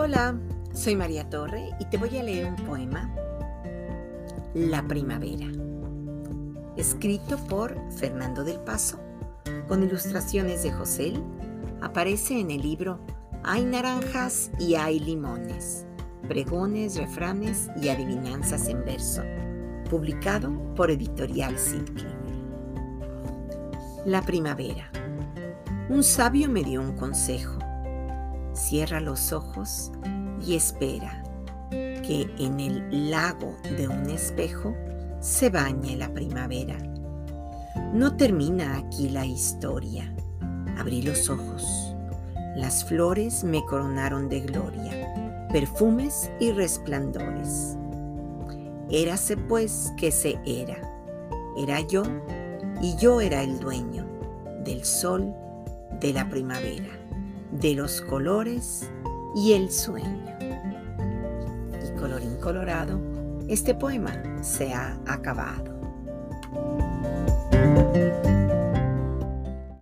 Hola, soy María Torre y te voy a leer un poema, La Primavera, escrito por Fernando del Paso, con ilustraciones de José. Aparece en el libro Hay naranjas y hay limones, pregones, refranes y adivinanzas en verso, publicado por Editorial Sidney. La primavera. Un sabio me dio un consejo Cierra los ojos y espera que en el lago de un espejo se bañe la primavera. No termina aquí la historia. Abrí los ojos. Las flores me coronaron de gloria, perfumes y resplandores. Érase pues que se era. Era yo y yo era el dueño del sol de la primavera de los colores y el sueño. Y colorín colorado, este poema se ha acabado.